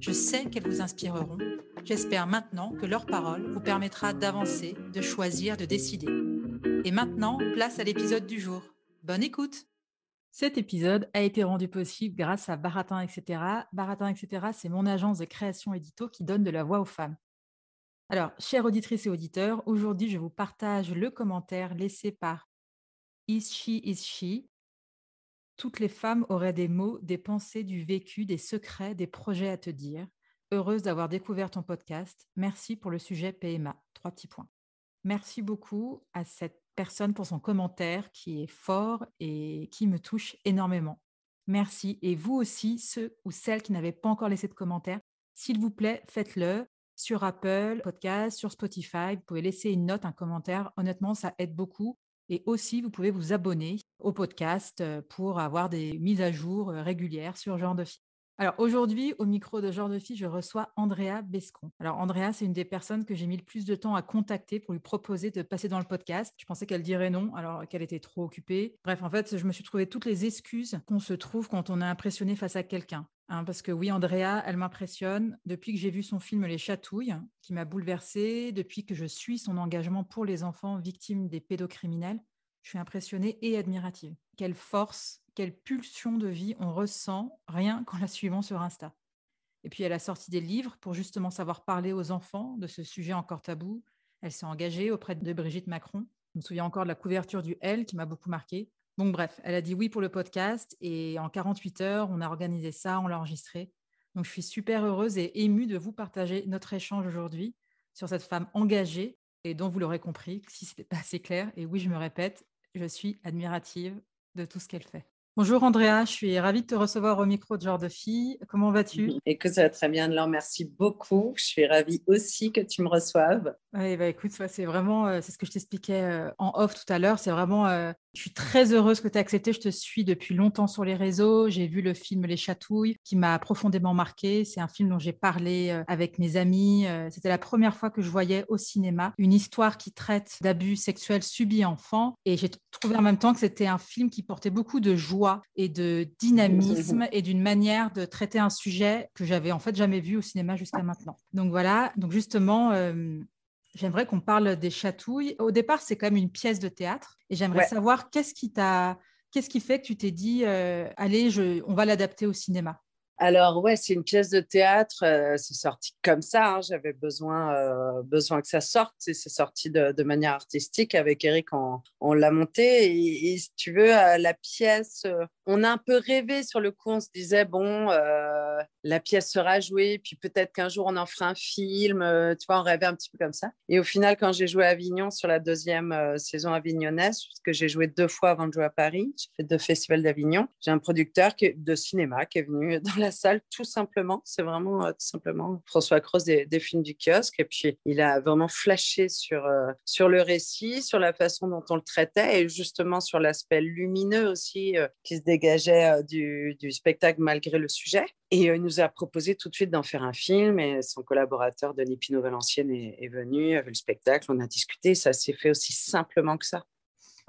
Je sais qu'elles vous inspireront. J'espère maintenant que leur parole vous permettra d'avancer, de choisir, de décider. Et maintenant, place à l'épisode du jour. Bonne écoute cet épisode a été rendu possible grâce à Baratin, etc. Baratin, etc., c'est mon agence de création édito qui donne de la voix aux femmes. Alors, chères auditrices et auditeurs, aujourd'hui, je vous partage le commentaire laissé par Is She, Is She? Toutes les femmes auraient des mots, des pensées, du vécu, des secrets, des projets à te dire. Heureuse d'avoir découvert ton podcast. Merci pour le sujet PMA. Trois petits points. Merci beaucoup à cette personne pour son commentaire qui est fort et qui me touche énormément. Merci. Et vous aussi, ceux ou celles qui n'avaient pas encore laissé de commentaire, s'il vous plaît, faites-le sur Apple Podcast, sur Spotify. Vous pouvez laisser une note, un commentaire. Honnêtement, ça aide beaucoup. Et aussi, vous pouvez vous abonner au podcast euh, pour avoir des mises à jour euh, régulières sur Genre de Filles. Alors aujourd'hui, au micro de Genre de Fille, je reçois Andrea Bescon. Alors Andrea, c'est une des personnes que j'ai mis le plus de temps à contacter pour lui proposer de passer dans le podcast. Je pensais qu'elle dirait non, alors qu'elle était trop occupée. Bref, en fait, je me suis trouvé toutes les excuses qu'on se trouve quand on est impressionné face à quelqu'un. Hein, parce que oui, Andrea, elle m'impressionne. Depuis que j'ai vu son film Les Chatouilles, qui m'a bouleversée, depuis que je suis son engagement pour les enfants victimes des pédocriminels, je suis impressionnée et admirative. Quelle force, quelle pulsion de vie on ressent rien qu'en la suivant sur Insta. Et puis elle a sorti des livres pour justement savoir parler aux enfants de ce sujet encore tabou. Elle s'est engagée auprès de Brigitte Macron. Je me souviens encore de la couverture du L qui m'a beaucoup marqué. Donc bref, elle a dit oui pour le podcast et en 48 heures, on a organisé ça, on l'a enregistré. Donc je suis super heureuse et émue de vous partager notre échange aujourd'hui sur cette femme engagée et dont vous l'aurez compris, si ce n'était pas assez clair, et oui, je me répète, je suis admirative de tout ce qu'elle fait. Bonjour Andrea, je suis ravie de te recevoir au micro de Genre de Fille. Comment vas-tu? Écoute, ça va très bien, Laure. Merci beaucoup. Je suis ravie aussi que tu me reçoives. Oui, bah écoute, c'est vraiment, euh, c'est ce que je t'expliquais euh, en off tout à l'heure. C'est vraiment euh, je suis très heureuse que tu aies accepté. Je te suis depuis longtemps sur les réseaux. J'ai vu le film Les Chatouilles qui m'a profondément marqué. C'est un film dont j'ai parlé euh, avec mes amis. Euh, c'était la première fois que je voyais au cinéma une histoire qui traite d'abus sexuels subis enfants. Et j'ai trouvé en même temps que c'était un film qui portait beaucoup de joie et de dynamisme et d'une manière de traiter un sujet que j'avais en fait jamais vu au cinéma jusqu'à maintenant. Donc voilà. Donc justement, euh, J'aimerais qu'on parle des chatouilles. Au départ, c'est quand même une pièce de théâtre. Et j'aimerais savoir qu'est-ce qui t'a, qu'est-ce qui fait que tu t'es dit, euh, allez, je, on va l'adapter au cinéma? Alors ouais, c'est une pièce de théâtre. Euh, c'est sorti comme ça. Hein. J'avais besoin, euh, besoin que ça sorte. C'est sorti de, manière artistique avec Eric. On, l'a monté. Et, si tu veux, la pièce, on a un peu rêvé sur le coup. On se disait bon, la pièce sera jouée, puis peut-être qu'un jour on en fera un film. Euh, tu vois, on rêvait un petit peu comme ça. Et au final, quand j'ai joué à Avignon sur la deuxième euh, saison avignonnaise, parce que j'ai joué deux fois avant de jouer à Paris, j'ai fait deux festivals d'Avignon, j'ai un producteur de cinéma qui est venu dans la salle tout simplement. C'est vraiment euh, tout simplement François Cross des, films du kiosque. Et puis, il a vraiment flashé sur, sur le récit, sur la façon dont on le traitait et justement sur l'aspect lumineux aussi qui se dégageait du, du spectacle malgré le sujet. Et il nous a proposé tout de suite d'en faire un film. Et son collaborateur, Denis Pinot-Valenciennes, est, venu, a vu le spectacle, on a discuté. Ça s'est fait aussi simplement que ça.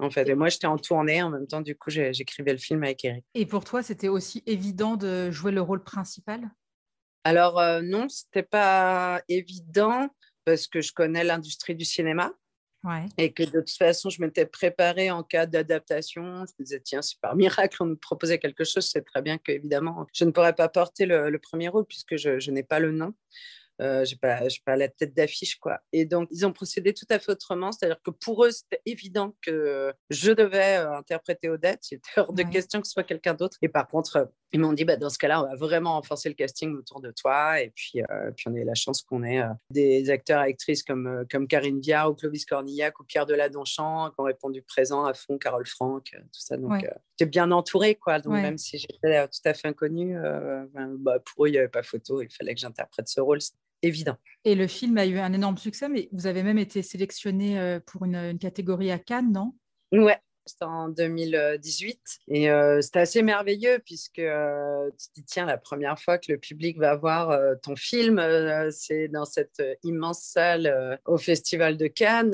En fait, et moi, j'étais en tournée en même temps. Du coup, j'écrivais le film avec Eric. Et pour toi, c'était aussi évident de jouer le rôle principal? Alors, euh, non, c'était pas évident parce que je connais l'industrie du cinéma. Et que de toute façon, je m'étais préparée en cas d'adaptation. Je me disais, tiens, si par miracle on me proposait quelque chose, c'est très bien qu'évidemment, je ne pourrais pas porter le, premier rôle puisque je, je n'ai pas le nom. Euh, j'ai pas, pas la tête d'affiche quoi. Et donc ils ont procédé tout à fait autrement, c'est-à-dire que pour eux c'était évident que je devais euh, interpréter Odette, c'était hors de question que ce soit quelqu'un d'autre. Et par contre, ils m'ont dit bah, dans ce cas-là, on va vraiment renforcer le casting autour de toi. Et puis, euh, puis on a eu la chance qu'on ait des acteurs et actrices comme, comme Karine Viard ou Clovis Cornillac ou Pierre Deladonchamp qui ont répondu présent à fond, Carole Franck, tout ça. Donc j'étais bien entourée quoi. Donc même si j'étais tout à fait inconnue, ben, bah, pour eux il n'y avait pas photo, il fallait que j'interprète ce rôle évident. Et le film a eu un énorme succès, mais vous avez même été sélectionné euh, pour une, une catégorie à Cannes, non? Ouais, en 2018. Et euh, c'était assez merveilleux puisque euh, tu te dis, tiens, la première fois que le public va voir euh, ton film, c'est dans cette immense salle au Festival de Cannes.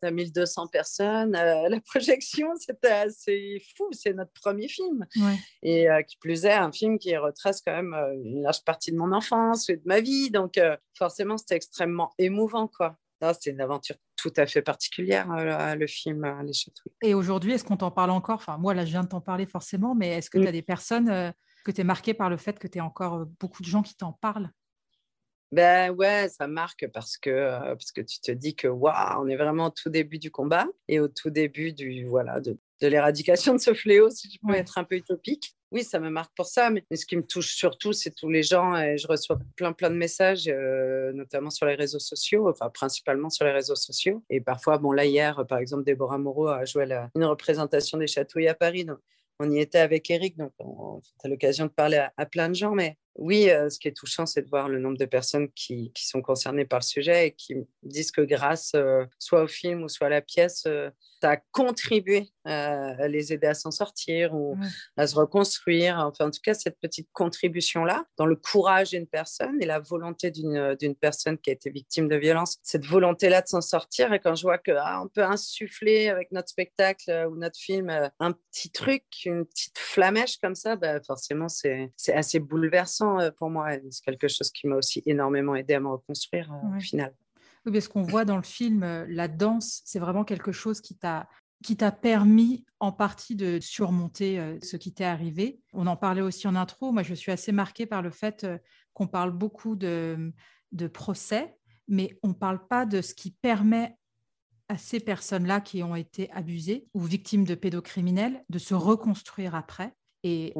tu as 1200 personnes. la projection, c'était assez fou. C'est notre premier film. Et qui plus est, un film qui retrace quand même une large partie de mon enfance et de ma vie. Donc, forcément, c'était extrêmement émouvant, quoi. C'est une aventure tout à fait particulière, euh, le film euh, Les Chatouilles. Et aujourd'hui, est-ce qu'on t'en parle encore? Enfin, moi, là, je viens de t'en parler forcément, mais est-ce que tu as des personnes euh, que tu es marquées par le fait que tu aies encore beaucoup de gens qui t'en parlent? Ben ouais, ça marque parce que, parce que tu te dis que waouh, on est vraiment au tout début du combat et au tout début du, voilà, de, de l'éradication de ce fléau, si je peux être un peu utopique oui, ça me marque pour ça. Mais, ce qui me touche surtout, c'est tous les gens. Je reçois plein, plein de messages, euh, notamment sur les réseaux sociaux, enfin, principalement sur les réseaux sociaux. Et parfois, bon, là, hier, par exemple, Déborah Moreau a joué une représentation des chatouilles à Paris. Donc, on y était avec Eric, donc on, a l'occasion de parler à, plein de gens. Mais oui, euh, ce qui est touchant, c'est de voir le nombre de personnes qui, sont concernées par le sujet et qui disent que grâce euh, soit au film ou soit à la pièce, ça a contribué à les aider à s'en sortir ou à se reconstruire. Enfin, en tout cas, cette petite contribution-là, dans le courage d'une personne et la volonté d'une personne qui a été victime de violence, cette volonté-là de s'en sortir. Et quand je vois qu'on ah, peut insuffler avec notre spectacle euh, ou notre film euh, un petit truc, une petite flamèche comme ça, bah, forcément, c'est assez bouleversant euh, pour moi. C'est quelque chose qui m'a aussi énormément aidé à me reconstruire au final. Oui, ce qu'on voit dans le film, euh, la danse, c'est vraiment quelque chose qui t'a qui t'a permis en partie de surmonter euh, ce qui t'est arrivé. On en parlait aussi en intro. Moi, je suis assez marquée par le fait euh, qu'on parle beaucoup de, de procès, mais on ne parle pas de ce qui permet à ces personnes-là qui ont été abusées ou victimes de pédocriminels de se reconstruire après. Et,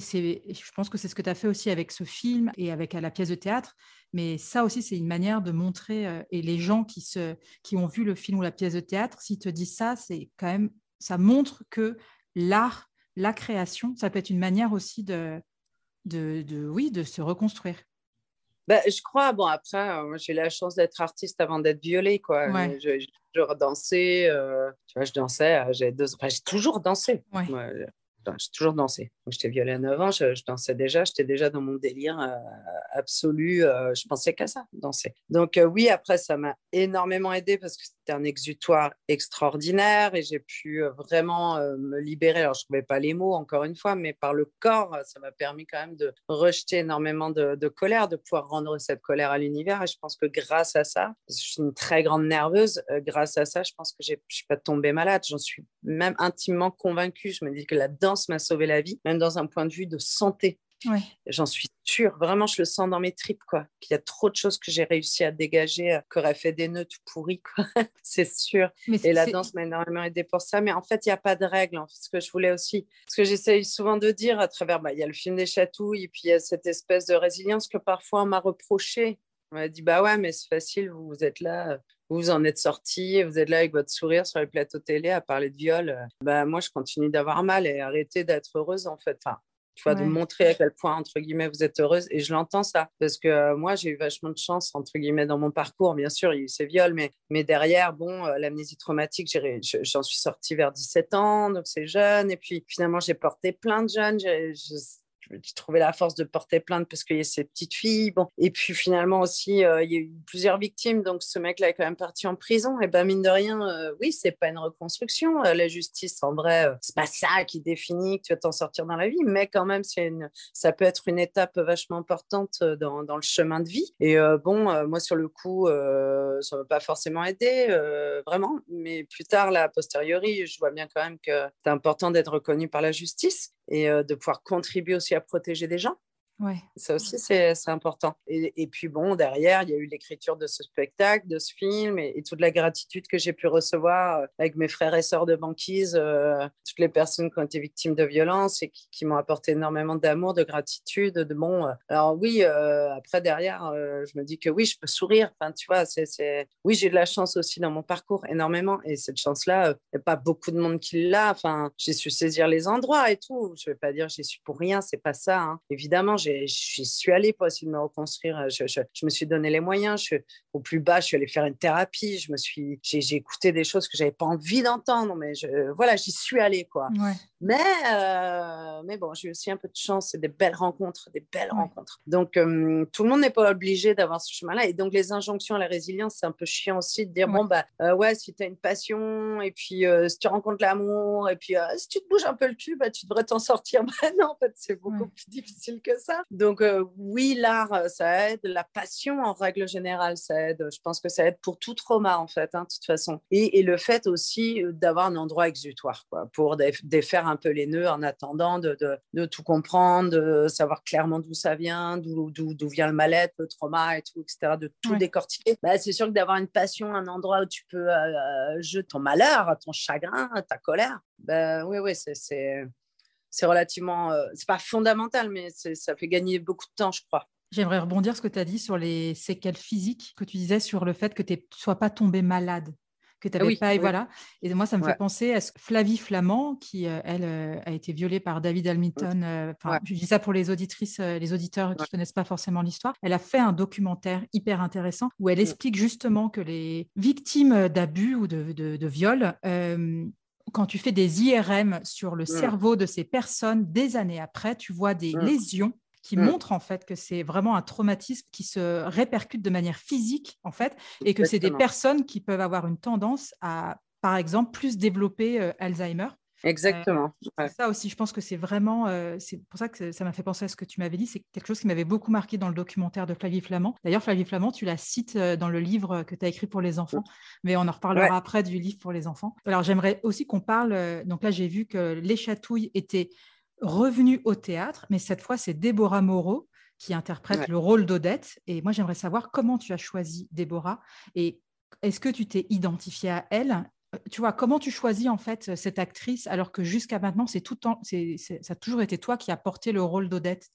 c'est, je pense que c'est ce que tu as fait aussi avec ce film et avec la pièce de théâtre. Mais ça aussi, c'est une manière de montrer. Euh, et les gens qui, se, qui ont vu le film ou la pièce de théâtre, s'ils te disent ça, c'est quand même. Ça montre que l'art, la création, ça peut être une manière aussi de, de, de oui, de se reconstruire. Ben, je crois, bon, après, euh, j'ai la chance d'être artiste avant d'être violée, quoi. Je, je, dansais, euh, tu vois, je dansais, j'ai deux... enfin, j'ai toujours dansé. Ouais toujours dansé. J'étais violée à 9 ans, je, dansais déjà, j'étais déjà dans mon délire euh, absolu. Euh, je pensais qu'à ça, danser. Donc euh, oui, après, ça m'a énormément aidé parce que c'était un exutoire extraordinaire et j'ai pu vraiment me libérer. Alors, je ne trouvais pas les mots, encore une fois, mais par le corps, ça m'a permis quand même de rejeter énormément de, colère, de pouvoir rendre cette colère à l'univers. Et je pense que grâce à ça, je suis une très grande nerveuse, grâce à ça, je pense que je ne suis pas tombée malade. J'en suis même intimement convaincue. Je me dis que la danse m'a sauvé la vie, dans un point de vue de santé. J'en suis sûre, vraiment, je le sens dans mes tripes, quoi. Qu'il y a trop de choses que j'ai réussi à dégager, euh, qui auraient fait des nœuds tout pourris, quoi. c'est sûr. Et la danse m'a énormément aidé pour ça. Mais en fait, il n'y a pas de règle. Ce que je voulais aussi, ce que j'essaye souvent de dire à travers, bah, il y a le film des chatouilles, et puis il y a cette espèce de résilience que parfois on m'a reproché. On m'a dit, bah ouais, mais c'est facile, vous, vous êtes là, vous en êtes sorti, vous êtes là avec votre sourire sur les plateaux télé à parler de viol. Bah, moi, je continue d'avoir mal et arrêter d'être heureuse, en fait. Enfin, tu vois, de montrer à quel point, entre guillemets, vous êtes heureuse. Et je l'entends ça, parce que euh, moi, j'ai eu vachement de chance, entre guillemets, dans mon parcours. Bien sûr, il y a eu ces viols, mais, mais derrière, bon, euh, l'amnésie traumatique, j'en suis sortie vers 17 ans, donc c'est jeune. Et puis, finalement, j'ai porté plein de jeunes. J'ai trouvé la force de porter plainte parce qu'il y a ces petites filles. Bon. Et puis finalement aussi, euh, il y a eu plusieurs victimes. Donc ce mec-là est quand même parti en prison. Et ben mine de rien, euh, oui, c'est pas une reconstruction. Euh, la justice, en vrai, c'est pas ça qui définit que tu vas t'en sortir dans la vie. Mais quand même, c'est une, ça peut être une étape vachement importante dans, dans le chemin de vie. Et bon, moi sur le coup, ça ne m'a pas forcément aidé, vraiment. Mais plus tard, là, a posteriori, je vois bien quand même que c'est important d'être reconnu par la justice et de pouvoir contribuer aussi à protéger des gens. Ouais. Ça aussi, c'est important. Et, et, puis bon, derrière, il y a eu l'écriture de ce spectacle, de ce film et, toute la gratitude que j'ai pu recevoir euh, avec mes frères et sœurs de banquise, euh, toutes les personnes qui ont été victimes de violences et qui, m'ont apporté énormément d'amour, de gratitude, de bon. Euh, alors oui, après derrière, je me dis que oui, je peux sourire. Enfin, tu vois, c'est, oui, j'ai de la chance aussi dans mon parcours énormément et cette chance-là, il n'y a pas beaucoup de monde qui l'a. Enfin, j'ai su saisir les endroits et tout. Je ne vais pas dire j'ai su pour rien, c'est pas ça. Hein. Évidemment, j'y suis allée pour essayer de me reconstruire. Je, me suis donné les moyens. Je, au plus bas, je suis allée faire une thérapie. Je me suis, j'ai, écouté des choses que j'avais pas envie d'entendre, mais je, voilà, j'y suis allée quoi. Mais, euh, mais bon, j'ai aussi un peu de chance et des belles rencontres, des belles rencontres. Donc, euh, tout le monde n'est pas obligé d'avoir ce chemin-là. Et donc, les injonctions à la résilience, c'est un peu chiant aussi de dire bon, bah, euh, ouais, si tu as une passion, et puis si tu rencontres l'amour, et puis si tu te bouges un peu le cul, bah, tu devrais t'en sortir. Bah, non, en fait, c'est beaucoup plus difficile que ça. Donc, oui, l'art, ça aide. La passion, en règle générale, ça aide. Je pense que ça aide pour tout trauma, en fait, hein, de toute façon. Et, et le fait aussi d'avoir un endroit exutoire, quoi, pour défaire un peu les nœuds en attendant de, de, tout comprendre, de savoir clairement d'où ça vient, d'où vient le mal-être, le trauma et tout, etc., de tout décortiquer. Bah, c'est sûr que d'avoir une passion, un endroit où tu peux euh, jeter ton malheur, ton chagrin, ta colère, bah, oui, oui, c'est c'est relativement, euh, c'est pas fondamental, mais ça fait gagner beaucoup de temps, je crois. J'aimerais rebondir sur ce que tu as dit sur les séquelles physiques, que tu disais sur le fait que tu ne sois pas tombé malade que tu n'avais ah pas. Et voilà. Et moi, ça me fait penser à Flavie Flamand, qui, euh, elle, euh, a été violée par David Hamilton. Euh, je dis ça pour les auditrices, les auditeurs qui ne connaissent pas forcément l'histoire. Elle a fait un documentaire hyper intéressant où elle explique justement que les victimes d'abus ou de, de, viol, quand tu fais des IRM sur le cerveau de ces personnes des années après, tu vois des lésions qui mmh. montre en fait que c'est vraiment un traumatisme qui se répercute de manière physique en fait, et que c'est des personnes qui peuvent avoir une tendance à, par exemple, plus développer euh, Alzheimer. Exactement. Euh, ça aussi, je pense que c'est vraiment, euh, c'est pour ça que ça m'a fait penser à ce que tu m'avais dit. C'est quelque chose qui m'avait beaucoup marqué dans le documentaire de Flavie Flamand. D'ailleurs, Flavie Flamand, tu la cites dans le livre que tu as écrit pour les enfants, mais on en reparlera après du livre pour les enfants. Alors, j'aimerais aussi qu'on parle. donc là, j'ai vu que les chatouilles étaient revenu au théâtre, mais cette fois, c'est Déborah Moreau qui interprète le rôle d'Odette. Et moi, j'aimerais savoir comment tu as choisi Déborah et est-ce que tu t'es identifiée à elle euh, tu vois, comment tu choisis en fait cette actrice alors que jusqu'à maintenant, c'est tout temps, c'est, ça a toujours été toi qui as porté le rôle d'Odette?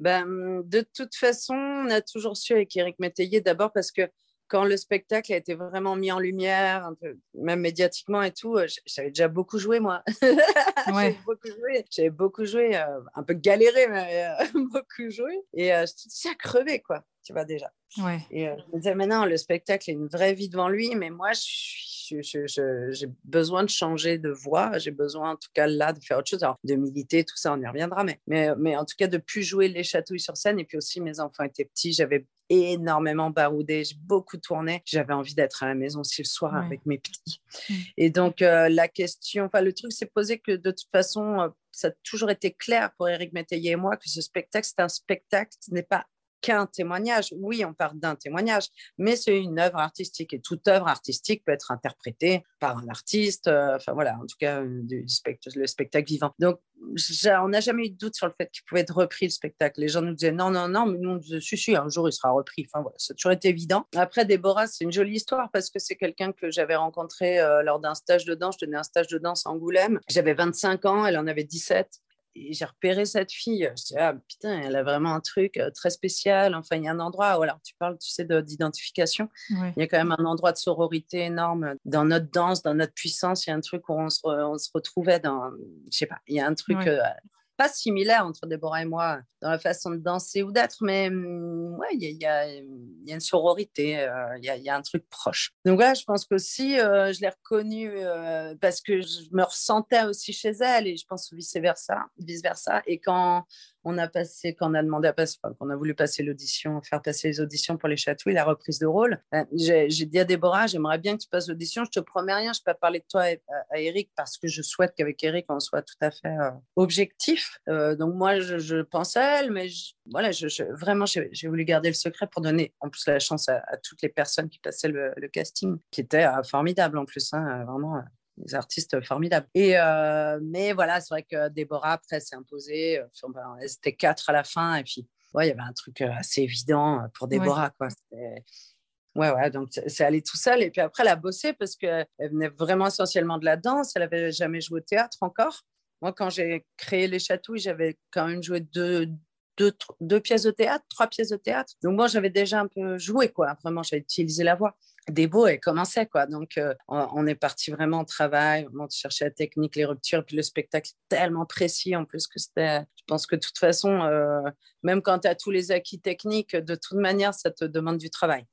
Ben, de toute façon, on a toujours su avec Eric Métayer d'abord parce que quand le spectacle a été vraiment mis en lumière, un peu, même médiatiquement et tout, euh, j'avais déjà beaucoup joué, moi. j'avais beaucoup joué, j'avais beaucoup joué euh, un peu galéré, mais euh, beaucoup joué. Et je j'étais à crever, quoi, tu vois, déjà. Ouais. Et je me disais, maintenant, le spectacle a une vraie vie devant lui, mais moi, je j'ai besoin de changer de voix. J'ai besoin, en tout cas, là, de faire autre chose. Alors, de militer, tout ça, on y reviendra. Mais, mais, mais en tout cas, de plus jouer les chatouilles sur scène. Et puis aussi, mes enfants étaient petits. J'avais énormément baroudé, j'ai beaucoup tourné. J'avais envie d'être à la maison aussi le soir avec mes petits. Mmh. Et donc, euh, la question, enfin, le truc s'est posé que de toute façon, euh, ça a toujours été clair pour Eric Métayer et moi que ce spectacle, c'est un spectacle, ce n'est pas qu'un témoignage. Oui, on parle d'un témoignage, mais c'est une œuvre artistique et toute œuvre artistique peut être interprétée par un artiste. Euh, enfin voilà, en tout cas, euh, du le spectacle vivant. Donc, on n'a jamais eu de doute sur le fait qu'il pouvait être repris le spectacle. Les gens nous disaient non, non, non, mais nous on disait si, si, un jour il sera repris. Enfin voilà, ça a toujours été évident. Après, Déborah, c'est une jolie histoire parce que c'est quelqu'un que j'avais rencontré euh, lors d'un stage de danse. Je tenais un stage de danse à Angoulême. J'avais 25 ans, elle en avait 17 j'ai repéré cette fille. Je dis, ah putain, elle a vraiment un truc euh, très spécial. Enfin, il y a un endroit, alors tu parles, tu sais, d'identification. Il y a quand même un endroit de sororité énorme dans notre danse, dans notre puissance. Il y a un truc où on se, on se retrouvait dans, je sais pas, il y a un truc euh, pas similaire entre Déborah et moi dans la façon de danser ou d'être, mais mm, ouais, il y, a, une sororité, il y, y, a un truc proche. Donc voilà, je pense qu'aussi, je l'ai reconnue parce que je me ressentais aussi chez elle et je pense vice-versa. Vice -versa. Et quand on a passé, quand on a demandé à passer, qu'on a voulu passer l'audition, faire passer les auditions pour les chatouilles, la reprise de rôle, euh, j'ai dit à Déborah, j'aimerais bien que tu passes l'audition, je te promets rien, je peux pas parler de toi à, Eric parce que je souhaite qu'avec Eric, on soit tout à fait euh, objectif. Euh, donc moi, je, pense à elle, mais voilà, vraiment, j'ai voulu garder le secret pour donner en plus la chance à, toutes les personnes qui passaient le, casting, qui était formidable en plus, hein, vraiment des artistes formidables. Et, euh, mais voilà, c'est vrai que Déborah, après, s'est imposée. Euh, ben, elles étaient quatre à la fin. Et puis, ouais, il y avait un truc euh, assez évident pour Déborah. Quoi. Ouais, ouais, donc c'est allé tout seul. Et puis après, elle a bossé parce qu'elle venait vraiment essentiellement de la danse. Elle n'avait jamais joué au théâtre encore. Moi, quand j'ai créé Les Chatouilles, j'avais quand même joué deux, deux, deux, pièces de théâtre, trois pièces de théâtre. Donc moi, j'avais déjà un peu joué, quoi. Vraiment, j'avais utilisé la voix des beaux, elle commençait quoi. Donc euh, on, est parti vraiment au travail, vraiment chercher la technique, les ruptures, puis le spectacle tellement précis en plus que c'était. Je pense que de toute façon, euh, même quand tu as tous les acquis techniques, de toute manière, ça te demande du travail.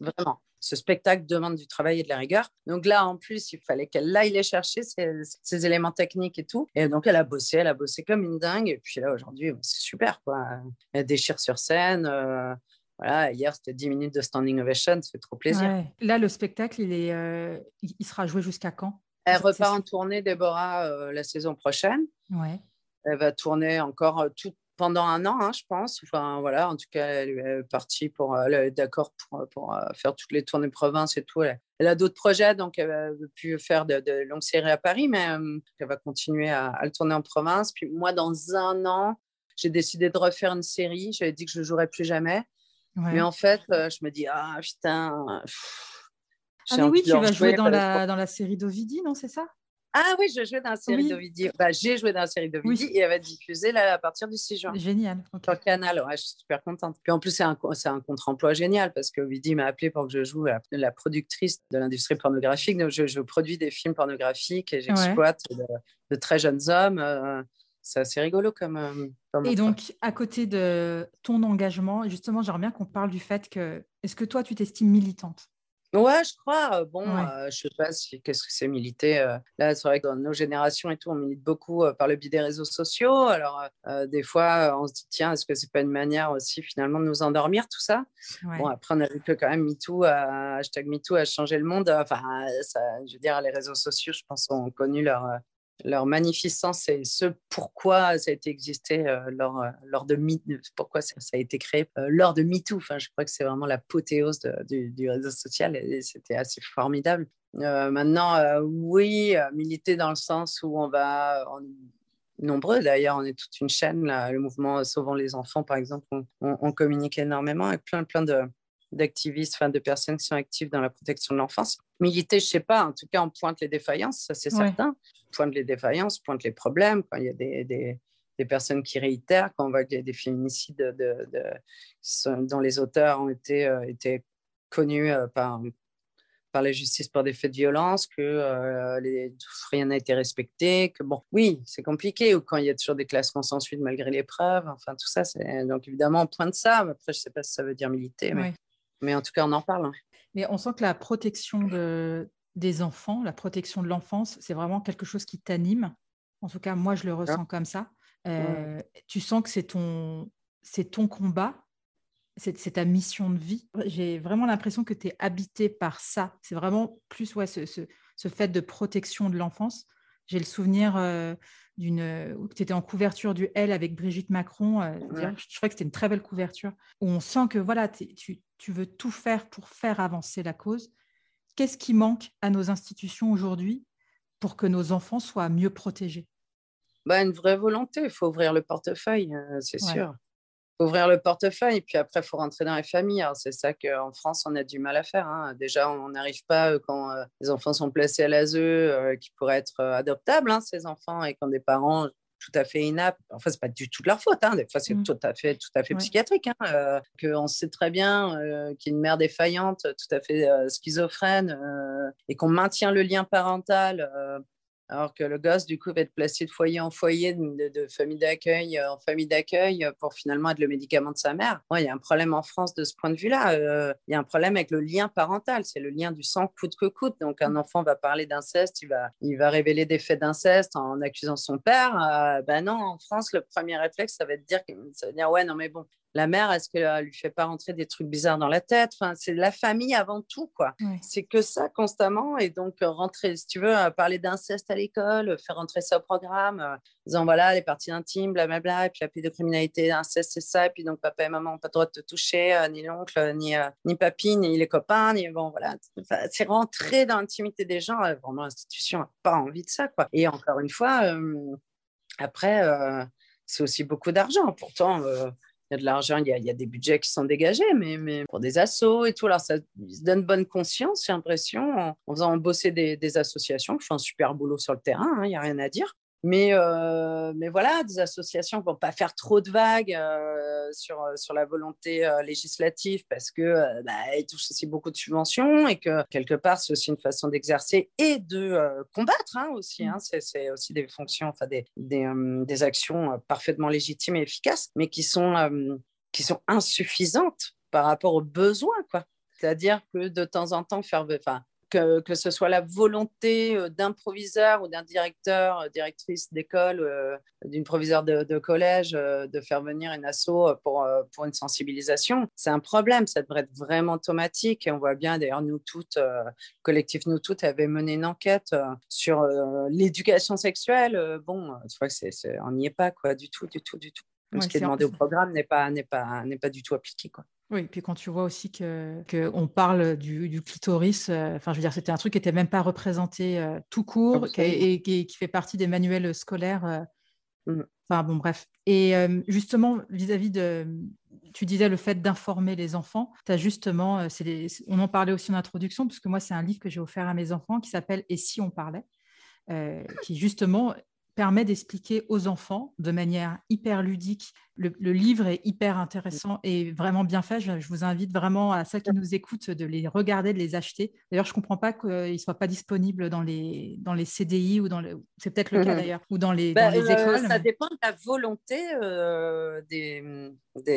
Vraiment. Ce spectacle demande du travail et de la rigueur. Donc là, en plus, il fallait qu'elle aille les chercher, ces, éléments techniques et tout. Et donc, elle a bossé, elle a bossé comme une dingue. Et puis là, aujourd'hui, c'est super, quoi. Elle déchire sur scène. Euh, voilà, hier c'était 10 minutes de standing ovation, ça fait trop plaisir. Là, le spectacle, il, est, euh, il sera joué jusqu'à quand? Elle repart en tournée, Déborah, euh, la saison prochaine. Ouais. Elle va tourner encore euh, tout, pendant un an, hein, je pense. Enfin, voilà, en tout cas, elle est partie pour, est d'accord pour, pour faire toutes les tournées province et tout. Elle, a d'autres projets, donc elle a pu faire de, de longues séries à Paris, mais elle va continuer à, à, le tourner en province. Puis moi, dans un an, j'ai décidé de refaire une série. J'avais dit que je ne jouerais plus jamais. Mais en fait, euh, je me dis, ah putain. ah, mais oui, tu vas jouer dans la, dans la série d'Ovidi, non C'est ça? Ah oui, je jouais dans la série d'Ovidi. Bah, j'ai joué dans la série d'Ovidi et elle va être diffusée là, à partir du 6 juin. Génial. Sur le canal, ouais, je suis super contente. Puis en plus, c'est un, un contre-emploi génial parce que Ovidi m'a appelé pour que je joue la, la productrice de l'industrie pornographique. Donc, je, je, produis des films pornographiques et j'exploite de, très jeunes hommes. Euh, c'est assez rigolo comme. Euh, et donc, à côté de ton engagement, justement, j'aimerais bien qu'on parle du fait que. Est-ce que toi, tu t'estimes militante? Ouais, je crois. Bon, euh, je sais pas si, qu'est-ce que c'est militer. là, c'est vrai que dans nos générations et tout, on milite beaucoup par le biais des réseaux sociaux. Alors, des fois, on se dit, tiens, est-ce que c'est pas une manière aussi finalement de nous endormir, tout ça? Bon, après, on a vu que quand même MeToo, hashtag MeToo a changé le monde. Enfin, ça, je veux dire, les réseaux sociaux, je pense, ont connu leur, leur magnificence et ce pourquoi ça a été existé euh, lors, euh, lors de pourquoi ça, a été créé euh, lors de MeToo. Enfin, je crois que c'est vraiment l'apothéose du, réseau social et, c'était assez formidable. maintenant, oui, militer dans le sens où on va, nombreux d'ailleurs, on est toute une chaîne, là, le mouvement Sauvons les enfants, par exemple, on, on communique énormément avec plein, plein de, d'activistes, enfin, de personnes qui sont actives dans la protection de l'enfance. Militer, je ne sais pas, en tout cas, on pointe les défaillances, ça c'est certain. Pointe les défaillances, pointe les problèmes, quand il y a des, des, des personnes qui réitèrent, quand on voit qu'il y a des féminicides de, de, dont les auteurs ont été, euh, été connus euh, par, par la justice pour des faits de violence, que euh, les, rien n'a été respecté, que bon, oui, c'est compliqué, ou quand il y a toujours des classements sans suite malgré les preuves, enfin tout ça, c'est donc évidemment on pointe ça, après je ne sais pas si ça veut dire militer, mais mais en tout cas, on en parle. Hein. Mais on sent que la protection de, des enfants, la protection de l'enfance, c'est vraiment quelque chose qui t'anime. En tout cas, moi, je le ressens comme ça. Euh, tu sens que c'est ton, c'est ton combat, c'est, ta mission de vie. J'ai vraiment l'impression que tu es habité par ça. C'est vraiment plus ouais, ce, ce, ce, fait de protection de l'enfance. J'ai le souvenir euh, d'une où tu étais en couverture du L avec Brigitte Macron. Euh, je, crois que c'était une très belle couverture où on sent que voilà, tu, tu veux tout faire pour faire avancer la cause. Qu'est-ce qui manque à nos institutions aujourd'hui pour que nos enfants soient mieux protégés? Bah, Une vraie volonté, il faut ouvrir le portefeuille, euh, c'est sûr. Il faut ouvrir le portefeuille, puis après, il faut rentrer dans les familles. C'est ça qu'en France, on a du mal à faire. Hein. Déjà, on n'arrive pas euh, quand euh, les enfants sont placés à l'ASE, qui pourraient être adoptables, hein, ces enfants, et quand des parents tout à fait inaptes. Enfin, c'est pas du tout de leur faute. Hein. Des fois, c'est mmh. tout à fait, tout à fait psychiatrique. Hein. Euh, qu'on sait très bien euh, qu'il y a une mère défaillante, tout à fait euh, schizophrène, et qu'on maintient le lien parental alors que le gosse, du coup, va être placé de foyer en foyer, de, famille d'accueil en famille d'accueil pour finalement être le médicament de sa mère. il y a un problème en France de ce point de vue-là. il y a un problème avec le lien parental, c'est le lien du sang coûte que coûte. Donc, un enfant va parler d'inceste, il va, il va révéler des faits d'inceste en accusant son père. ben non, en France, le premier réflexe, ça va être dire, ça va dire ouais, non, mais bon, la mère, est-ce qu'elle lui fait pas rentrer des trucs bizarres dans la tête? Enfin, c'est la famille avant tout, quoi. C'est que ça constamment. Et donc, euh, rentrer, si tu veux, euh, parler d'inceste à l'école, faire rentrer ça au programme, euh, disant voilà, les parties intimes, blablabla, et puis la pédocriminalité, l'inceste, c'est ça. Et puis, donc, papa et maman n'ont pas le droit de te toucher, ni l'oncle, ni, ni papy, ni les copains, ni bon, voilà. c'est rentrer dans l'intimité des gens. vraiment, l'institution n'a pas envie de ça, quoi. Et encore une fois, après, c'est aussi beaucoup d'argent. Pourtant, il y a de l'argent, il, y a des budgets qui sont dégagés, mais, pour des assos et tout. Alors, ça donne bonne conscience, j'ai l'impression, en, faisant bosser des, associations qui font un super boulot sur le terrain, hein, il n'y a rien à dire. Mais, euh, mais voilà, des associations pour pas faire trop de vagues euh, sur, euh, sur la volonté législative parce que bah, touchent aussi beaucoup de subventions et que quelque part c'est aussi une façon d'exercer et de combattre hein, aussi. Hein, mmh. c'est aussi des fonctions, enfin des, des, des, actions parfaitement légitimes et efficaces, mais qui sont, qui sont insuffisantes par rapport aux besoins, quoi. C'est-à-dire que de temps en temps, faire, enfin, que, ce soit la volonté euh, d'un proviseur ou d'un directeur, euh, directrice d'école, euh, d'une proviseure de, collège, de faire venir une asso pour, pour une sensibilisation, c'est un problème. Ça devrait être vraiment automatique. Et on voit bien, d'ailleurs, nous toutes, le collectif Nous Toutes avait mené une enquête sur l'éducation sexuelle. Bon, tu vois, c'est, on n'y est pas, quoi, du tout, du tout, du tout. Ce qui est demandé au programme n'est pas, n'est pas, n'est pas du tout appliqué, quoi. Oui, puis quand tu vois aussi que qu'on parle du, clitoris, euh, enfin, je veux dire, c'était un truc qui n'était même pas représenté euh, tout court et, qui, fait partie des manuels scolaires. Euh, mmh. Enfin, bon, bref. Et justement, vis-à-vis de, tu disais le fait d'informer les enfants, tu as justement, on en parlait aussi en introduction, parce que moi, c'est un livre que j'ai offert à mes enfants qui s'appelle Et si on parlait qui justement permet d'expliquer aux enfants de manière hyper ludique. Le, livre est hyper intéressant et vraiment bien fait. Je, vous invite vraiment à ceux qui nous écoutent de les regarder, de les acheter. D'ailleurs, je ne comprends pas qu'ils ne soient pas disponibles dans les, dans les CDI ou dans le... C'est peut-être le cas mmh d'ailleurs, ou dans les, dans les euh, écoles. ça dépend de la volonté euh, des,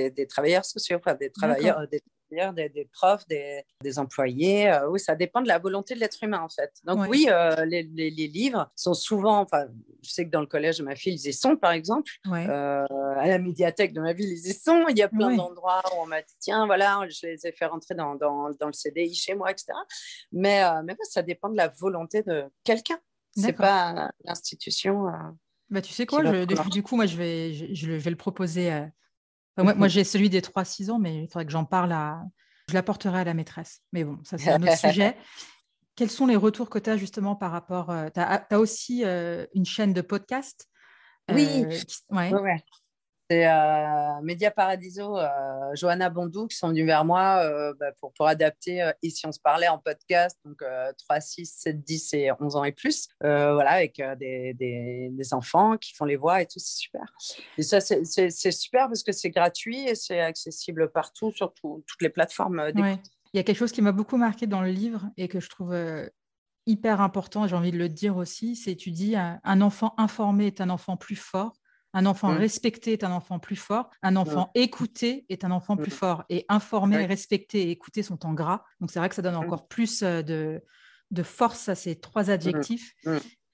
des, travailleurs sociaux, enfin, des travailleurs, des des, profs, des, employés. Euh, oui, ça dépend de la volonté de l'être humain, en fait. Donc, oui, euh, les, livres sont souvent. Enfin, je sais que dans le collège de ma fille, ils y sont, par exemple. Euh, à la médiathèque de ma ville, ils y sont. Il y a plein d'endroits où on m'a dit tiens, voilà, je les ai fait rentrer dans, dans, dans le CDI chez moi, etc. Mais, mais ça dépend de la volonté de quelqu'un. C'est pas l'institution. bah, tu sais quoi, du coup, moi, je vais, je, vais le proposer moi, moi j'ai celui des 3-6 ans, mais il faudrait que j'en parle à. Je l'apporterai à la maîtresse. Mais bon, ça, c'est un autre sujet. Quels sont les retours que tu as justement par rapport. Euh, tu as, aussi euh, une chaîne de podcast Oui. Euh, ouais. ouais. C'est euh, Média Paradiso, euh, Johanna Bondou qui sont venus vers moi euh, bah, pour, pour adapter Et si on se parlait en podcast, donc 3, 6, 7, 10 et 11 ans et plus, voilà, avec des, des, enfants qui font les voix et tout, c'est super. Et ça, c'est super parce que c'est gratuit et c'est accessible partout, sur toutes les plateformes Il y a quelque chose qui m'a beaucoup marqué dans le livre et que je trouve hyper important, j'ai envie de le dire aussi, c'est tu dis un enfant informé est un enfant plus fort un enfant mmh. respecté est un enfant plus fort. Un enfant écouté est un enfant plus mmh. fort. Et informé, respecté et écouté sont en gras. Donc c'est vrai que ça donne mmh. encore plus euh, de, de force à ces trois adjectifs.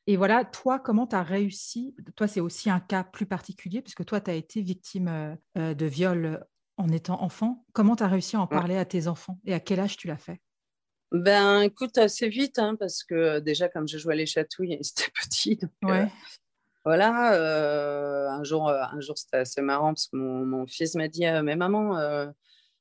Et voilà, toi, comment tu as réussi? Toi, c'est aussi un cas plus particulier, puisque toi, tu as été victime euh, euh, de viol en étant enfant. Comment tu as réussi à en parler à tes enfants Et à quel âge tu l'as fait? Ben, écoute, assez vite, hein, parce que déjà, comme je jouais à les chatouilles, c'était petit. Donc, ouais. Voilà, euh, un jour, euh, un jour c'était assez marrant parce que mon, fils m'a dit euh, Mais maman,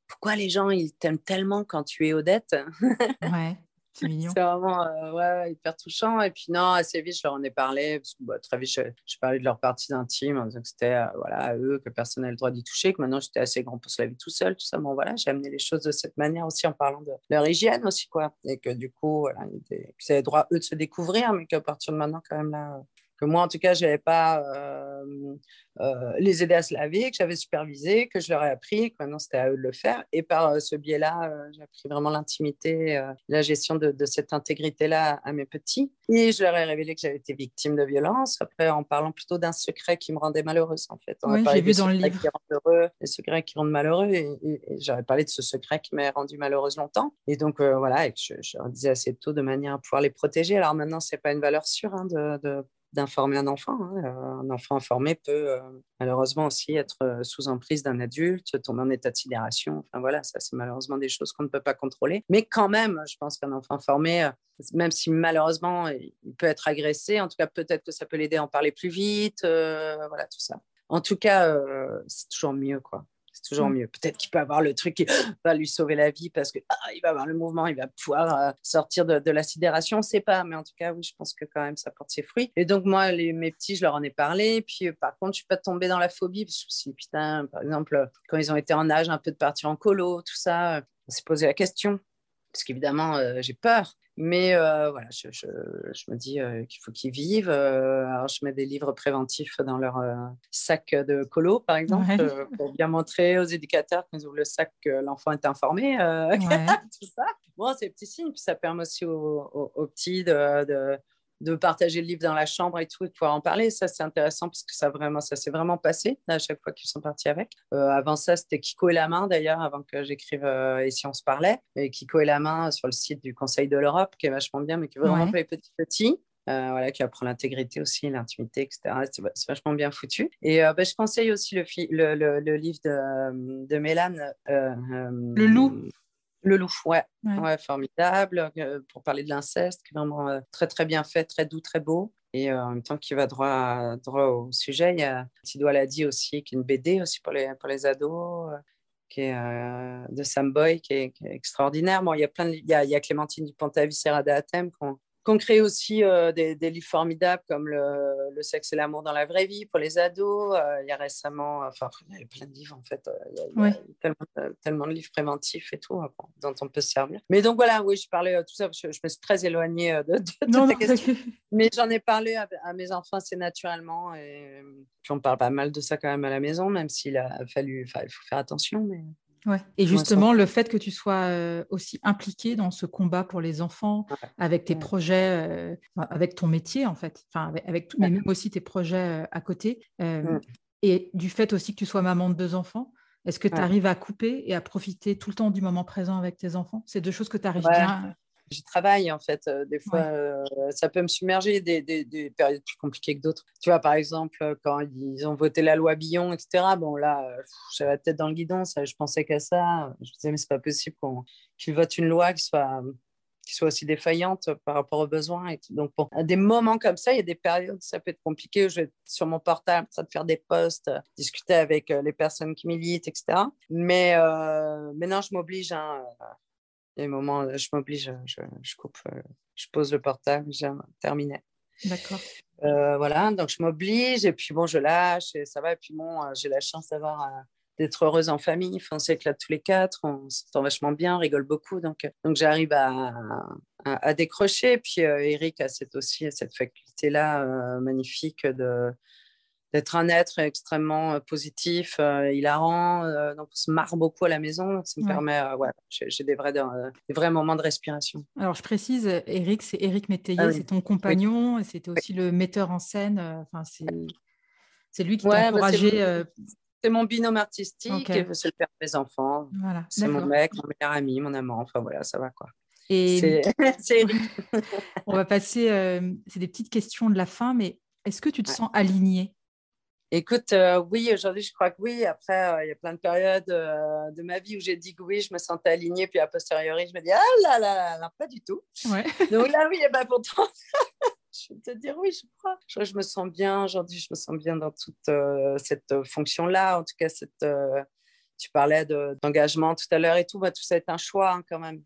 pourquoi les gens ils t'aiment tellement quand tu es Odette? Ouais, c'est mignon. c'est vraiment ouais, hyper touchant. Et puis, non, assez vite, je leur en ai parlé. Parce que, bah, très vite, je, parlais de leurs parties intimes, que c'était voilà, à eux, que personne n'avait le droit d'y toucher, que maintenant j'étais assez grand pour se laver tout seul, tout ça. Bon, voilà, j'ai amené les choses de cette manière aussi en parlant de leur hygiène aussi, quoi. Et que du coup, voilà, ils avaient droit, eux, de se découvrir, mais qu'à partir de maintenant, quand même, là que moi, en tout cas, je n'avais pas euh, euh, les aider à se laver, que j'avais supervisé, que je leur ai appris, que maintenant c'était à eux de le faire. Et par euh, ce biais-là, j'ai appris vraiment l'intimité, la gestion de, cette intégrité-là à mes petits. Et je leur ai révélé que j'avais été victime de violence, après en parlant plutôt d'un secret qui me rendait malheureuse, en fait. oui, j'ai vu dans le livre. Qui heureux, les secrets qui rendent malheureux. Et, j'aurais parlé de ce secret qui m'a rendu malheureuse longtemps. Et donc, voilà, et je, je, leur disais assez tôt de manière à pouvoir les protéger. Alors maintenant, c'est pas une valeur sûre hein, de, de d'informer un enfant. Hein. Euh, un enfant informé peut euh, malheureusement aussi être euh, sous emprise d'un adulte, tomber en état de sidération. Enfin voilà, ça c'est malheureusement des choses qu'on ne peut pas contrôler. Mais quand même, je pense qu'un enfant informé, même si malheureusement il peut être agressé, en tout cas peut-être que ça peut l'aider à en parler plus vite. voilà tout ça. En tout cas, c'est toujours mieux quoi toujours mieux. Peut-être qu'il peut avoir le truc qui va lui sauver la vie parce qu'il ah, va avoir le mouvement, il va pouvoir euh, sortir de, la sidération, on ne sait pas. Mais en tout cas, oui, je pense que quand même, ça porte ses fruits. Et donc, moi, mes petits, je leur en ai parlé. Puis, euh, par contre, je ne suis pas tombée dans la phobie parce que si, putain, par exemple, quand ils ont été en âge un peu de partir en colo, tout ça, on s'est posé la question. Parce qu'évidemment, euh, j'ai peur. Mais euh, voilà, je, je, je, me dis euh, qu'il faut qu'ils vivent. Alors, je mets des livres préventifs dans leur sac de colo, par exemple, pour bien montrer aux éducateurs quand ils ouvrent le sac que l'enfant est informé. tout ça. Bon, c'est petit signe. Puis ça permet aussi aux, aux, petits de, de de partager le livre dans la chambre et tout, et de pouvoir en parler. Ça, c'est intéressant parce que ça, vraiment, ça s'est vraiment passé à chaque fois qu'ils sont partis avec. Euh, avant ça, c'était Kiko et la main, d'ailleurs, avant que j'écrive euh, Et si on se parlait. Et Kiko et la main sur le site du Conseil de l'Europe, qui est vachement bien, mais qui est vraiment pour les petits petits. Euh, voilà, qui apprend l'intégrité aussi, l'intimité, etc. C'est vachement bien foutu. Et ben, je conseille aussi le, le, le, livre de, de Mélane. le loup. Le loup, ouais, ouais. formidable. Euh, pour parler de l'inceste, qui est vraiment euh, très très bien fait, très doux, très beau. Et euh, en même temps, qui va droit, droit au sujet. Il y a Tido dit aussi, qui est une BD aussi pour les, pour les ados, qui est de Sam Boy, qui est, extraordinaire. Bon, il y a plein de, il y a, il y a Clémentine Dupont-Avis et Rada Atem qu'on crée aussi euh, des, livres formidables comme le, sexe et l'amour dans la vraie vie pour les ados. Euh, il y a récemment, enfin, il y a plein de livres en fait. Euh, il y a, tellement, de livres préventifs et tout dont on peut se servir. Mais donc voilà, oui, je parlais tout ça, je, je me suis très éloignée de, de, question. Mais j'en ai parlé à, mes enfants assez naturellement et puis on parle pas mal de ça quand même à la maison, même s'il a fallu, il faut faire attention, mais. Ouais. Et justement, le fait que tu sois euh, aussi impliqué dans ce combat pour les enfants, avec tes projets, euh, avec ton métier en fait, enfin avec, mais même aussi tes projets euh, à côté, et du fait aussi que tu sois maman de deux enfants, est-ce que tu arrives à couper et à profiter tout le temps du moment présent avec tes enfants? C'est deux choses que tu arrives bien J'y travaille en fait. Euh, des fois, euh, ça peut me submerger des, des, des, périodes plus compliquées que d'autres. Tu vois, par exemple, euh, quand ils ont voté la loi Billon, etc. Bon, là, j'avais la tête dans le guidon, ça, je pensais qu'à ça. Je me disais, mais c'est pas possible qu'ils votent une loi qui soit, qui soit aussi défaillante par rapport aux besoins. Et Donc, bon, à des moments comme ça, il y a des périodes, ça peut être compliqué. Où je vais être sur mon portable, ça de faire des posts, discuter avec les personnes qui militent, etc. Mais maintenant, je m'oblige. Hein, il y a des moments, euh, je m'oblige, je, je, coupe, euh, je pose le portable, j'ai terminé. D'accord. Euh, voilà, donc je m'oblige et puis bon, je lâche et ça va. Et puis bon, j'ai la chance d'avoir d'être heureuse en famille. Enfin, on s'éclate tous les quatre, on s'entend vachement bien, on rigole beaucoup. Donc, donc j'arrive à, à, décrocher. Et puis Eric a cette, aussi cette faculté-là magnifique de, d'être un être extrêmement euh, positif, euh, hilarant. Euh, donc, on se marre beaucoup à la maison. Ça me permet, ouais, j'ai des vrais, des vrais moments de respiration. Alors, je précise, Eric, c'est Eric Métayer, ah c'est ton compagnon, c'était aussi le metteur en scène. Enfin, c'est lui qui t'a encouragé. c'est mon binôme artistique, c'est le père de mes enfants. Voilà. C'est mon mec, mon meilleur ami, mon amant. Enfin, voilà, ça va quoi. Et on va passer, c'est des petites questions de la fin, mais est-ce que tu te sens aligné? Écoute, euh, oui, aujourd'hui, je crois que oui. Après, euh, il y a plein de périodes euh, de ma vie où j'ai dit que oui, je me sentais alignée, puis a posteriori, je me dis ah là là, là pas du tout. Ouais. Donc là, oui, et ben pourtant, je vais te dire oui, je crois. Je, je me sens bien aujourd'hui, je me sens bien dans toute cette fonction-là. En tout cas, cette, tu parlais d'engagement tout à l'heure et tout, bah, tout ça est un choix hein, quand même.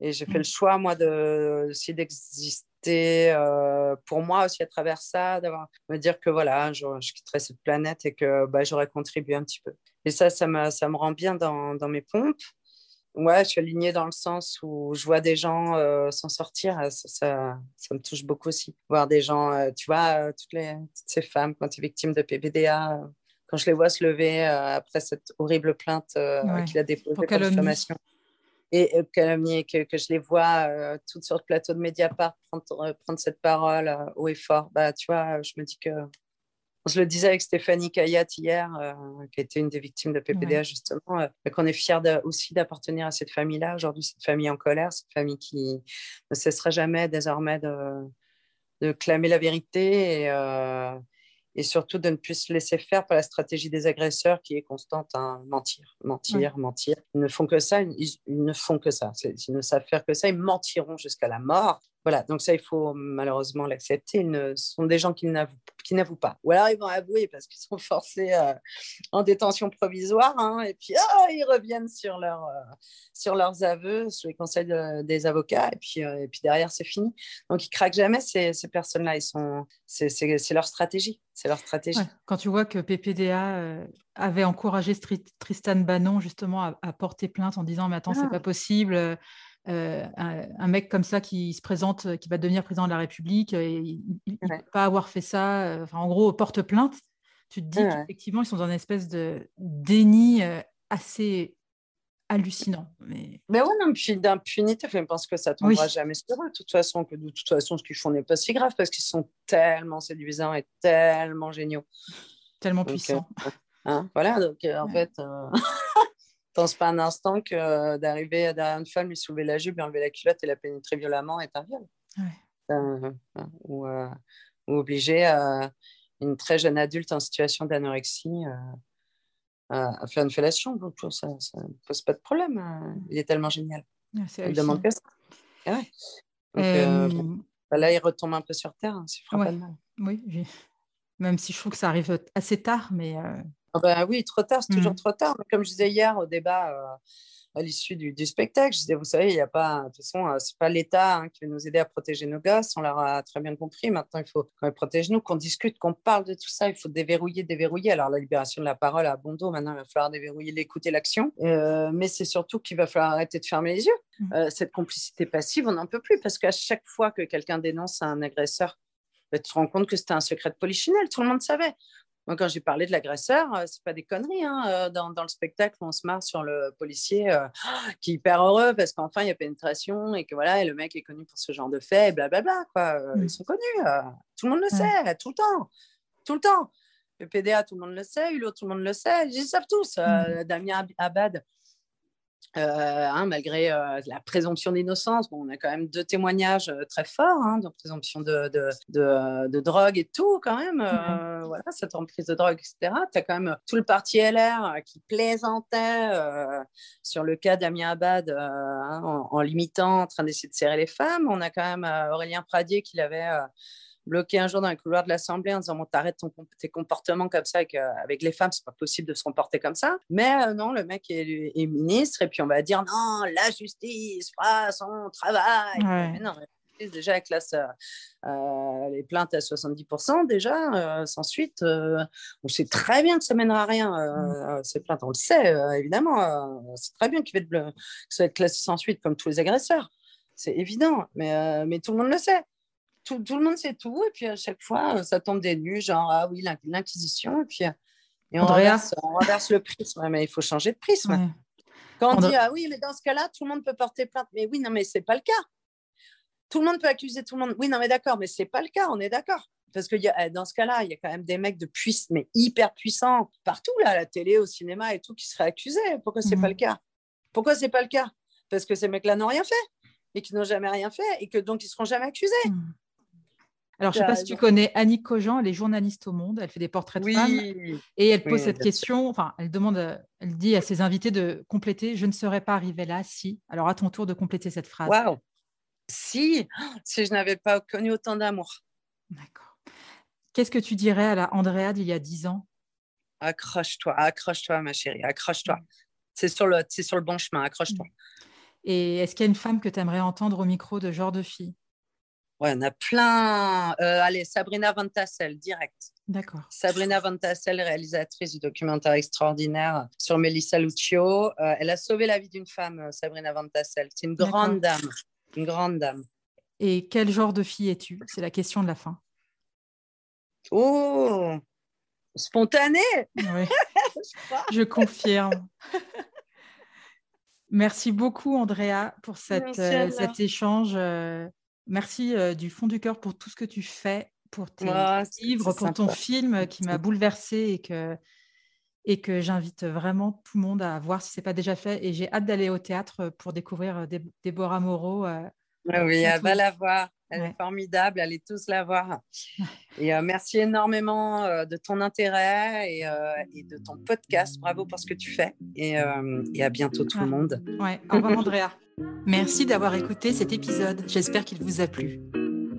Et j'ai fait le mm. choix, moi, de, aussi d'exister euh, pour moi aussi à travers ça, d'avoir me dire que voilà, je, je, quitterai cette planète et que bah, j'aurais contribué un petit peu. Et ça, ça me, ça me rend bien dans, dans mes pompes. ouais, je suis alignée dans le sens où je vois des gens s'en sortir. Ça, ça, ça, me touche beaucoup aussi. Voir des gens, tu vois, toutes, les, toutes ces femmes quand tu es victime de PPDA, quand je les vois se lever après cette horrible plainte qu'il a déposée pour et que, que, je les vois toutes sur le plateau de Mediapart prendre, prendre cette parole haut et fort, bah, tu vois, je me dis que je le disais avec Stéphanie Kayat hier, euh, qui était une des victimes de PPDA justement, euh, qu'on est fiers aussi d'appartenir à cette famille-là. Aujourd'hui, cette famille en colère, cette famille qui ne cessera jamais désormais de, de clamer la vérité et, euh, et, surtout de ne plus se laisser faire par la stratégie des agresseurs qui est constante, hein, mentir, mentir, mentir. Ils ne font que ça, ils, ils ne font que ça. Ils ne savent faire que ça, ils mentiront jusqu'à la mort. Voilà, donc ça, il faut malheureusement l'accepter. Ils ne, sont des gens qui n'avouent pas. Ou alors, ils vont avouer parce qu'ils sont forcés euh, en détention provisoire. Hein, et puis, ah, ils reviennent sur, leur, euh, sur leurs aveux, sur les conseils des avocats. Et puis, euh, et puis derrière, c'est fini. Donc, ils craquent jamais, ces, ces personnes-là. C'est leur stratégie. C'est leur stratégie. Quand tu vois que PPDA avait encouragé Tristan Bannon justement à, porter plainte en disant Mais attends, c'est ah. pas possible euh, un, mec comme ça qui se présente, euh, qui va devenir président de la République, euh, et il ne peut pas avoir fait ça, enfin, en gros, porte plainte, tu te dis qu'effectivement, ils sont dans une espèce de déni assez hallucinant. Mais, mais ouais, non, puis d'impunité, je pense que ça tombera jamais sur eux. De toute façon, que de toute façon, ce qu'ils font n'est pas si grave parce qu'ils sont tellement séduisants et tellement géniaux. Tellement puissants. Hein, voilà, donc en fait, pense pas un instant que euh, d'arriver derrière une femme, lui soulever la jupe, lui enlever la culotte et la pénétrer violemment est un viol. Euh, ou, euh, ou, obliger une très jeune adulte en situation d'anorexie à faire une fellation. Donc, ça ne pose pas de problème. Il est tellement génial. il demande que ça. Donc, bah là, il retombe un peu sur terre. Hein, Oui, même si je trouve que ça arrive assez tard, mais ah bah oui, trop tard, c'est toujours mmh. trop tard. Comme je disais hier au débat euh, à l'issue du, spectacle, je disais, vous savez, il n'y a pas, de toute façon, euh, c'est pas l'État hein, qui va nous aider à protéger nos gosses, on l'a très bien compris. Maintenant, il faut qu'on protège nous, qu'on discute, qu'on parle de tout ça. Il faut déverrouiller, déverrouiller. Alors, la libération de la parole à bon dos, maintenant, il va falloir déverrouiller l'écoute et l'action. Euh, mais c'est surtout qu'il va falloir arrêter de fermer les yeux. Mmh. cette complicité passive, on n'en peut plus parce qu'à chaque fois que quelqu'un dénonce un agresseur, bah, tu te rends compte que c'était un secret de polichinelle. Tout le monde savait. Moi, quand j'ai parlé de l'agresseur, euh, c'est pas des conneries. Hein, euh, dans, dans, le spectacle, on se marre sur le policier euh, qui est hyper heureux parce qu'enfin il y a pénétration et que voilà, et le mec est connu pour ce genre de fait, blablabla. Quoi. Ils mmh. sont connus. tout le monde le sait, tout le temps. Tout le temps. Le PDA, tout le monde le sait. Hulot, tout le monde le sait. Ils savent tous. Mmh. Damien Abad, euh, hein, malgré euh, la présomption d'innocence, bon, on a quand même deux témoignages euh, très forts, hein, de présomption de, de, de, drogue et tout, quand même. voilà, cette emprise de drogue, etc. Tu as quand même tout le parti LR qui plaisantait sur le cas d'Amien Abad hein, en, en, limitant, en train d'essayer de serrer les femmes. On a quand même Aurélien Pradier qui l'avait bloqué un jour dans les couloirs de l'Assemblée en disant bon, t'arrêtes tes comportements comme ça avec, euh, avec les femmes, c'est pas possible de se comporter comme ça. Mais euh, non, le mec est, ministre et puis on va dire non, la justice fera son travail. Mais non, déjà classe euh, les plaintes à 70% déjà. sans suite, on sait très bien que ça mènera à rien. Mm. Ces plaintes, on le sait évidemment. c'est très bien qu'il va être, que ça va être classé sans suite comme tous les agresseurs. C'est évident, mais, mais tout le monde le sait tout, le monde sait tout. Et puis à chaque fois, euh, ça tombe des nues, genre, ah oui, l'Inquisition. Et puis euh, et on, renverse, le prisme. mais il faut changer de prisme. Quand on dit, ah oui, mais dans ce cas-là, tout le monde peut porter plainte. Mais oui, non, mais c'est pas le cas. Tout le monde peut accuser tout le monde. Oui, non, mais d'accord, mais c'est pas le cas, on est d'accord. Parce que y a, dans ce cas-là, il y a quand même des mecs de puissance, mais hyper puissants, partout, là, à la télé, au cinéma et tout, qui seraient accusés. Pourquoi c'est pas mhm. le cas? Pourquoi c'est pas le cas? Parce que ces mecs-là n'ont rien fait et qui n'ont jamais rien fait et que donc ils seront jamais accusés. Mhm. Alors, je ne sais pas si tu connais Annie Cogent, elle est journaliste au Monde, elle fait des portraits de femmes et elle pose cette question, enfin, elle demande, elle dit à ses invités de compléter Je ne serais pas arrivée là si. Alors, à ton tour de compléter cette phrase. Waouh Si, si je n'avais pas connu autant d'amour. D'accord. Qu'est-ce que tu dirais à la Andrea d'il y a dix ans? Accroche-toi, accroche-toi, ma chérie, accroche-toi. C'est sur, le, sur le bon chemin, accroche-toi. Et est-ce qu'il y a une femme que tu aimerais entendre au micro de genre de fille? Ouais, on a plein. Euh, allez, Sabrina Van Tassel, direct. D'accord. Sabrina Van Tassel, réalisatrice du documentaire extraordinaire sur Melissa Lucio. Euh, elle a sauvé la vie d'une femme, euh, Sabrina Van Tassel. C'est une grande dame. Une grande dame. Et quel genre de fille es-tu? C'est la question de la fin. Oh Spontanée Oui. Je confirme. Merci beaucoup, Andrea, pour cette, cet échange. Merci du fond du cœur pour tout ce que tu fais, pour tes livres, pour ton film qui m'a bouleversée et que, et que j'invite vraiment tout le monde à voir si ce n'est pas déjà fait. Et j'ai hâte d'aller au théâtre pour découvrir Déborah Moreau. Oui, elle va la voir. Elle est formidable, allez tous la voir. Et merci énormément de ton intérêt et, et, de ton podcast. Bravo pour ce que tu fais. Et, et à bientôt tout le monde. Ouais. Au revoir Andrea. Merci d'avoir écouté cet épisode, j'espère qu'il vous a plu.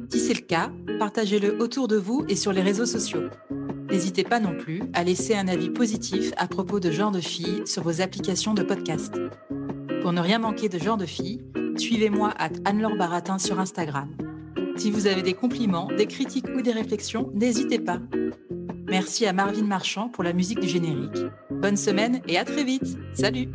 Si c'est le cas, partagez-le autour de vous et sur les réseaux sociaux. N'hésitez pas non plus à laisser un avis positif à propos de Genre de Filles sur vos applications de podcast. Pour ne rien manquer de Genre de Filles, suivez-moi à Anne-Laure Baratin sur Instagram. Si vous avez des compliments, des critiques ou des réflexions, n'hésitez pas. Merci à Marvin Marchand pour la musique du générique. Bonne semaine et à très vite. Salut